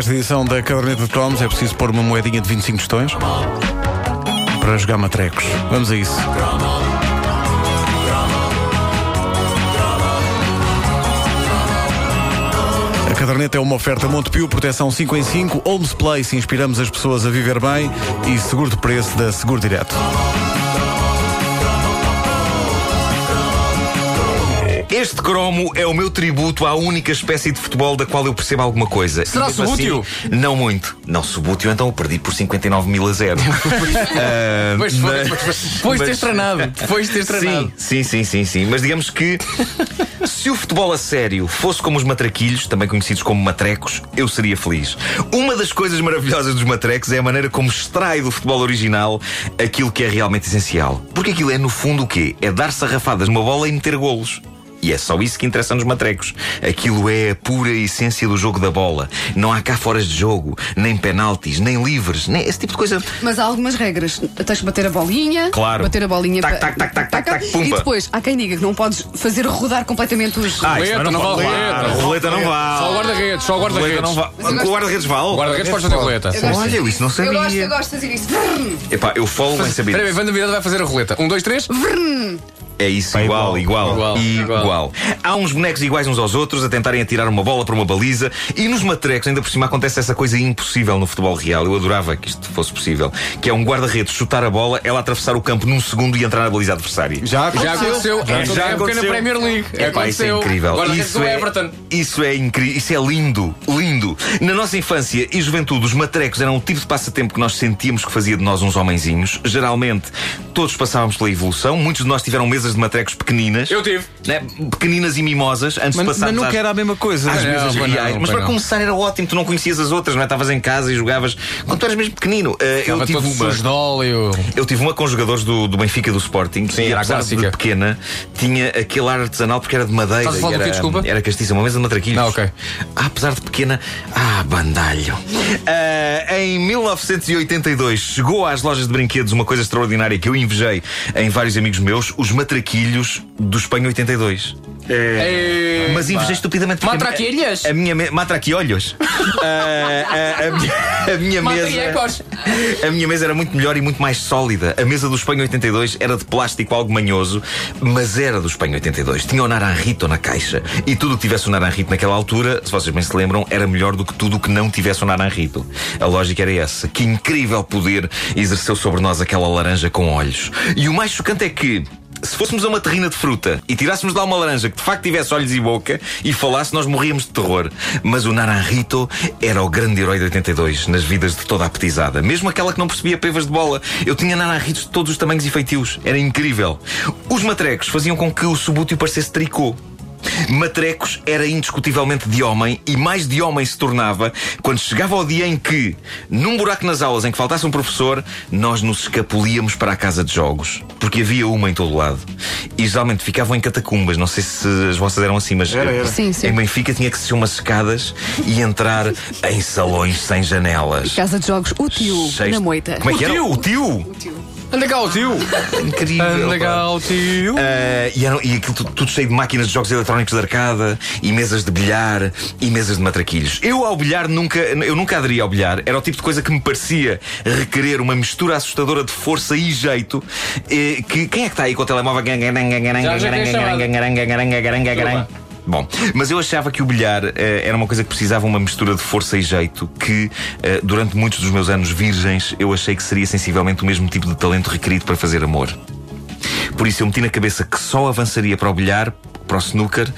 Nesta edição da Caderneta de Cromos é preciso pôr uma moedinha de 25 tostões para jogar matrecos. Vamos a isso. A caderneta é uma oferta Montepio, proteção 5 em 5, Holmes Place, inspiramos as pessoas a viver bem e seguro de preço da Seguro Direto. Este cromo é o meu tributo à única espécie de futebol da qual eu percebo alguma coisa. Será E subútil? assim, não muito. Não, subútil, então eu perdi por 59 mil a zero. Ah, Pois foi, mas- foi. Depois de mas- treinado. Depois de teres treinado. Sim, sim, sim, sim, sim. Mas digamos que se o futebol a sério fosse como os matraquilhos, também conhecidos como matrecos, eu seria feliz. Uma das coisas maravilhosas dos matrecos é a maneira como extrai do futebol original aquilo que é realmente essencial. Porque aquilo é, no fundo, o quê? É dar sarrafadas numa bola e meter golos. E é só isso que interessa nos matrecos. Aquilo é a pura essência do jogo da bola. Não há cá foras de jogo, nem penaltis, nem livres, nem esse tipo de coisa. Mas há algumas regras. Tens que bater a bolinha. Claro. Bater a bolinha. Tac, pa- tac, tac, tac, tac, tac, E depois, há quem diga que não podes fazer rodar completamente os. Ah, Roleta, não pode. vale roleta. roleta não vale. Só o guarda-redes, só guarda-redes. não vale. O guarda-redes vale? O guarda-redes pode fazer roleta. Olha, eu isso não Eu gosto, eu sabia. gosto de fazer isso. Epá, eu falo em saber. Espera aí, Wanda Miranda vai fazer a roleta. Um, dois, três. É isso, igual, igual, igual. igual, Igual. Há uns bonecos iguais uns aos outros a tentarem atirar uma bola para uma baliza e nos matrecos, ainda por cima, acontece essa coisa impossível no futebol real. Eu adorava que isto fosse possível. Que é um guarda-redes chutar a bola, ela atravessar o campo num segundo e entrar na baliza adversária. Já Já aconteceu. Já É época na aconteceu. Premier League. Epá, isso é aconteceu. incrível. Guarda-redes Isso do é, Everton. isso é incrível. Isso é lindo, lindo. Na nossa infância e juventude, os matrecos eram o tipo de passatempo que nós sentíamos que fazia de nós uns homenzinhos. Geralmente, todos passávamos pela evolução. Muitos de nós tiveram mesas de matrecos pequeninas. Eu tive. Né? Pequeninas e mimosas, antes Mas, de mas passarmos nunca às- era a mesma coisa. às Não, mesas pois não, reais. Mas para não. começar era ótimo, tu não conhecias as outras, não é? Estavas em casa e jogavas quando tu eras mesmo pequenino. Uh, eu, tive uma, de óleo. eu tive uma com jogadores do, do Benfica e do Sporting Sim, e era apesar clássica. de pequena tinha aquele ar artesanal porque era de madeira. Estás a falar e do quê, era, desculpa? Era castiça, uma mesa de matraquilhos. Ah, ok. Ah, apesar de pequena, ah, bandalho. Ah, em 1982 chegou às lojas de brinquedos uma coisa extraordinária que eu invejei em vários amigos meus, os matraquilhos do Espanha 82. É. Mas invejei estupidamente porque Matraquilhas? A, a minha me... Matraquiolhos. A, a minha, a minha mesa. A minha mesa era muito melhor e muito mais sólida. A mesa do Espanha 82 era de plástico algo manhoso, mas era do Espanha 82. Tinha o Naranjito na caixa. E tudo o que tivesse o Naranjito naquela altura, se vocês bem se lembram, era melhor do que tudo o que não tivesse o Naranjito. A lógica era essa. Que incrível poder exerceu sobre nós aquela laranja com olhos. E o mais chocante é que. Se fôssemos a uma terrina de fruta e tirássemos lá uma laranja que de facto tivesse olhos e boca e falasse, nós morríamos de terror. Mas o Naranjito era o grande herói de 82 nas vidas de toda a petizada. Mesmo aquela que não percebia pevas de bola. Eu tinha Naranjitos de todos os tamanhos e feitios. Era incrível. Os matrecos faziam com que o subútil parecesse tricô. Matrecos era indiscutivelmente de homem e mais de homem se tornava quando chegava o dia em que, num buraco nas aulas em que faltasse um professor, nós nos escapulíamos para a casa de jogos. Porque havia uma em todo lado. E geralmente ficavam em catacumbas. Não sei se as vossas eram assim, mas Sim, sim. em Benfica tinha que ser umas escadas e entrar em salões sem janelas. Casa de jogos, o tio, Cheios- na moita. Como é que O era? tio! O tio! Anda cá o tio. Incrível. Anda pá. cá o tio. Ah, e, eram- e aquilo tudo, tudo cheio de máquinas de jogos eletrónicos de arcada e mesas de bilhar e mesas de matraquilhos. Eu ao bilhar nunca, eu nunca aderi ao bilhar. Era o tipo de coisa que me parecia requerer uma mistura assustadora de força e jeito. eh, que quem é que está aí com o telemóvel? Já, já tem. Bom, mas eu achava que o bilhar eh, era uma coisa que precisava uma mistura de força e jeito que, eh, durante muitos dos meus anos virgens, eu achei que seria sensivelmente o mesmo tipo de talento requerido para fazer amor. Por isso eu meti na cabeça que só avançaria para o bilhar, para o snooker,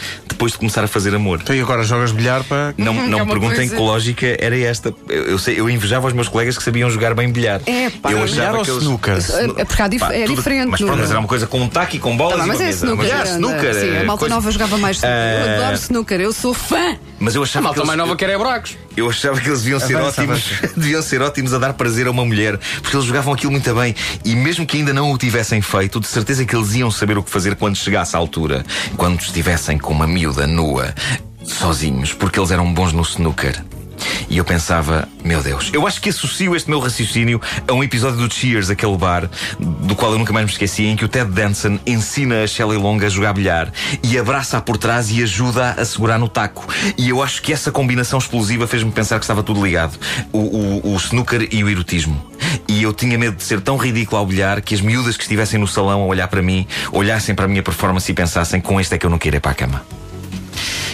depois de começar a fazer amor. Então, e agora jogas bilhar para. Não, não É me perguntem coisa- que lógica era esta. Eu, eu sei, eu invejava os meus colegas que sabiam jogar bem bilhar. É, pá, eu bilhar ou que eles- snooker? É porque há dif- Pá, é tudo- diferente. Mas pronto, é? mas era uma coisa com um taco e com bolas Tá e mas é mesa. snooker. Anda. snooker. Sim, eh, a malta coisa- nova jogava mais snooker. Eu Ah. adoro snooker, eu sou fã. Mas eu A achava que malta eles, mais nova quer é buracos. Eu achava que eles deviam ser ótimos, deviam ser ótimos a dar prazer a uma mulher, porque eles jogavam aquilo muito bem e mesmo que ainda não o tivessem feito, de certeza que eles iam saber o que fazer quando chegasse à altura, quando estivessem com uma miúda nua, sozinhos, porque eles eram bons no snooker. E eu pensava, meu Deus, eu acho que associo este meu raciocínio a um episódio do Cheers, aquele bar, do qual eu nunca mais me esqueci, em que o Ted Danson ensina a Shelley Long a jogar bilhar e abraça-a por trás e ajuda a segurar no taco. E eu acho que essa combinação explosiva fez-me pensar que estava tudo ligado: o, o, o snooker e o erotismo. E eu tinha medo de ser tão ridículo ao bilhar que as miúdas que estivessem no salão a olhar para mim olhassem para a minha performance e pensassem: com este é que eu não quero ir para a cama.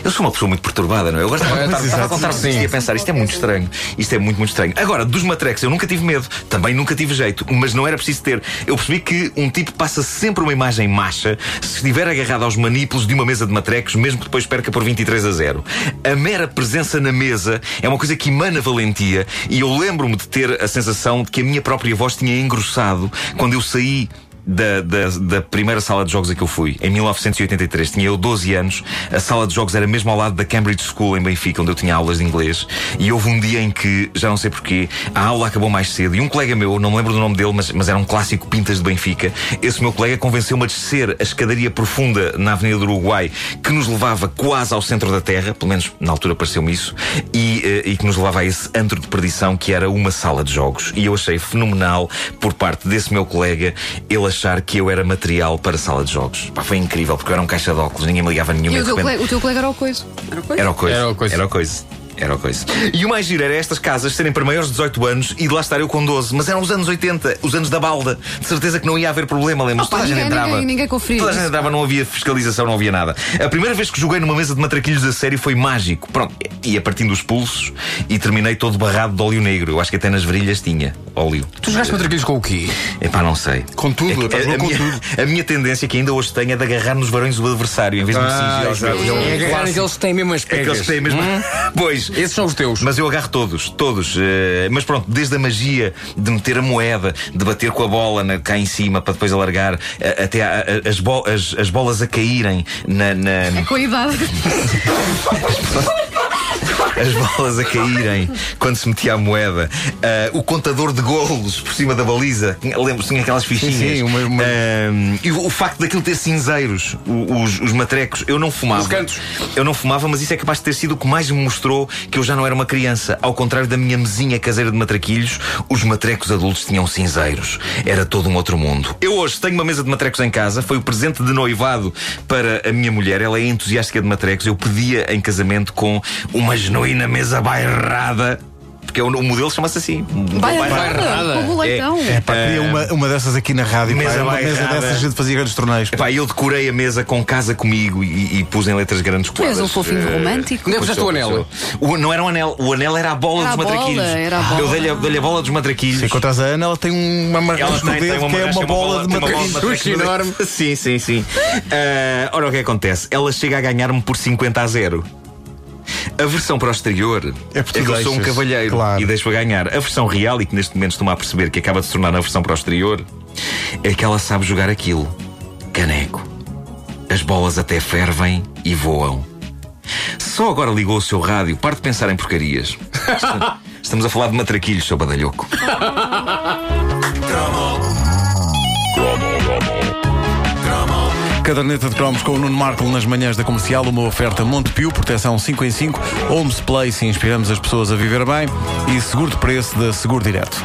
Eu sou uma pessoa muito perturbada, não é? Eu a contar, estava a contar isto e a pensar, isto é muito estranho. Isto é muito, muito estranho. Agora, dos matrecos, eu nunca tive medo, também nunca tive jeito, mas não era preciso ter. Eu percebi que um tipo passa sempre uma imagem macha se estiver agarrado aos manípulos de uma mesa de matrecos, mesmo que depois perca por 23 a 0. A mera presença na mesa é uma coisa que emana valentia e eu lembro-me de ter a sensação de que a minha própria voz tinha engrossado quando eu saí da, da, da, primeira sala de jogos a que eu fui, em 1983. Tinha eu 12 anos, a sala de jogos era mesmo ao lado da Cambridge School em Benfica, onde eu tinha aulas de inglês. E houve um dia em que, já não sei porquê, a aula acabou mais cedo e um colega meu, não me lembro do nome dele, mas, mas era um clássico Pintas de Benfica, esse meu colega convenceu-me a descer a escadaria profunda na Avenida do Uruguai, que nos levava quase ao centro da Terra, pelo menos na altura pareceu-me isso, e, eh, e que nos levava a esse antro de perdição que era uma sala de jogos. E eu achei fenomenal por parte desse meu colega ele achar que eu era material para sala de jogos. Pá, foi incrível, porque eu era um caixa de óculos, ninguém me ligava nenhum. E o teu, colega, o teu colega era o coisa. Era o coisa. Era o coisa. Era o coisa. Era o coisa. Era a coisa. E o mais giro era estas casas serem para maiores de 18 anos e de lá estar eu com 12. Mas eram os anos 80, os anos da balda. De certeza que não ia haver problema, lembras? Opa, Toda a gente ninguém- entrava. ninguém- ninguém conferia Toda a gente entrava, não havia fiscalização, não havia nada. A primeira vez que joguei numa mesa de matraquilhos a sério foi mágico. Pronto, ia partindo os pulsos e terminei todo barrado de óleo negro. Eu acho que até nas virilhas tinha óleo. Tu jogaste matraquilhos com o quê? Epá, não sei. Com tudo, É a, a com minha, tudo. a minha tendência que ainda hoje tenho é de agarrar nos varões do adversário em vez de me Ah, cingir aos meus. É agarrar aqueles que têm mesmo as pegas. Aqueles que têm mesmo. Pois. Esses são os teus. Mas eu agarro todos, todos. eh, mas pronto, desde a magia de meter a moeda, de bater com a bola na- cá em cima para depois alargar, eh, até a- a- as, bo- as- as bolas a caírem na. na- Com a idade. as bolas a caírem quando se metia a moeda, ah, o contador de golos por cima da baliza, lembro tinha aquelas fichinhas. Sim, sim, uma- uma- Ah, e o, o facto daquilo ter cinzeiros, os, os matrecos, eu não fumava. Os cantos. Eu não fumava, mas isso é capaz de ter sido o que mais me mostrou que eu já não era uma criança. Ao contrário da minha mesinha caseira de matraquilhos, os matrecos adultos tinham cinzeiros. Era todo um outro mundo. Eu hoje tenho uma mesa de matrecos em casa, foi o presente de noivado para a minha mulher. Ela é entusiástica de matrecos. Eu pedia em casamento com genuína mesa bairrada. Porque o, o modelo chama-se assim. bairrada. o leitão. É, pá, queria uma, uma dessas aqui na rádio. pá, Mesa era uma mesa bairrada. dessas a gente fazia grandes torneios. Epá, eu decorei a mesa com casa comigo e, e pus em letras grandes Tu és coladas. um fofinho Eh, romântico. Onde é que puseste o anel? O- não era um anel, o anel era a bola Era dos a bola, matraquilhos. era a bola. Eu dei-lhe a, dei-lhe a bola dos matraquilhos. Se encontras a Ana, ela tem uma amarração no dedo que é uma bola de matraquilhos. Puxa, enorme. Sim, sim, sim. Ah, ora, o que acontece? Ela chega a ganhar-me por 50 a 0. A versão para o exterior É tu que eu sou um cavalheiro claro. e deixo-a ganhar. A versão real, e que neste momento estou-me a perceber que acaba de se tornar a versão para o exterior, é que ela sabe jogar aquilo. Caneco. As bolas até fervem e voam. Só agora ligou o seu rádio, pare de pensar em porcarias. Estamos a falar de matraquilhos, seu badalhoco. Caderneta de cromos com o Nuno Marco nas manhãs da comercial, uma oferta Montepio, proteção 5 em 5, Homes Place, inspiramos as pessoas a viver bem e seguro de preço da Seguro Direto.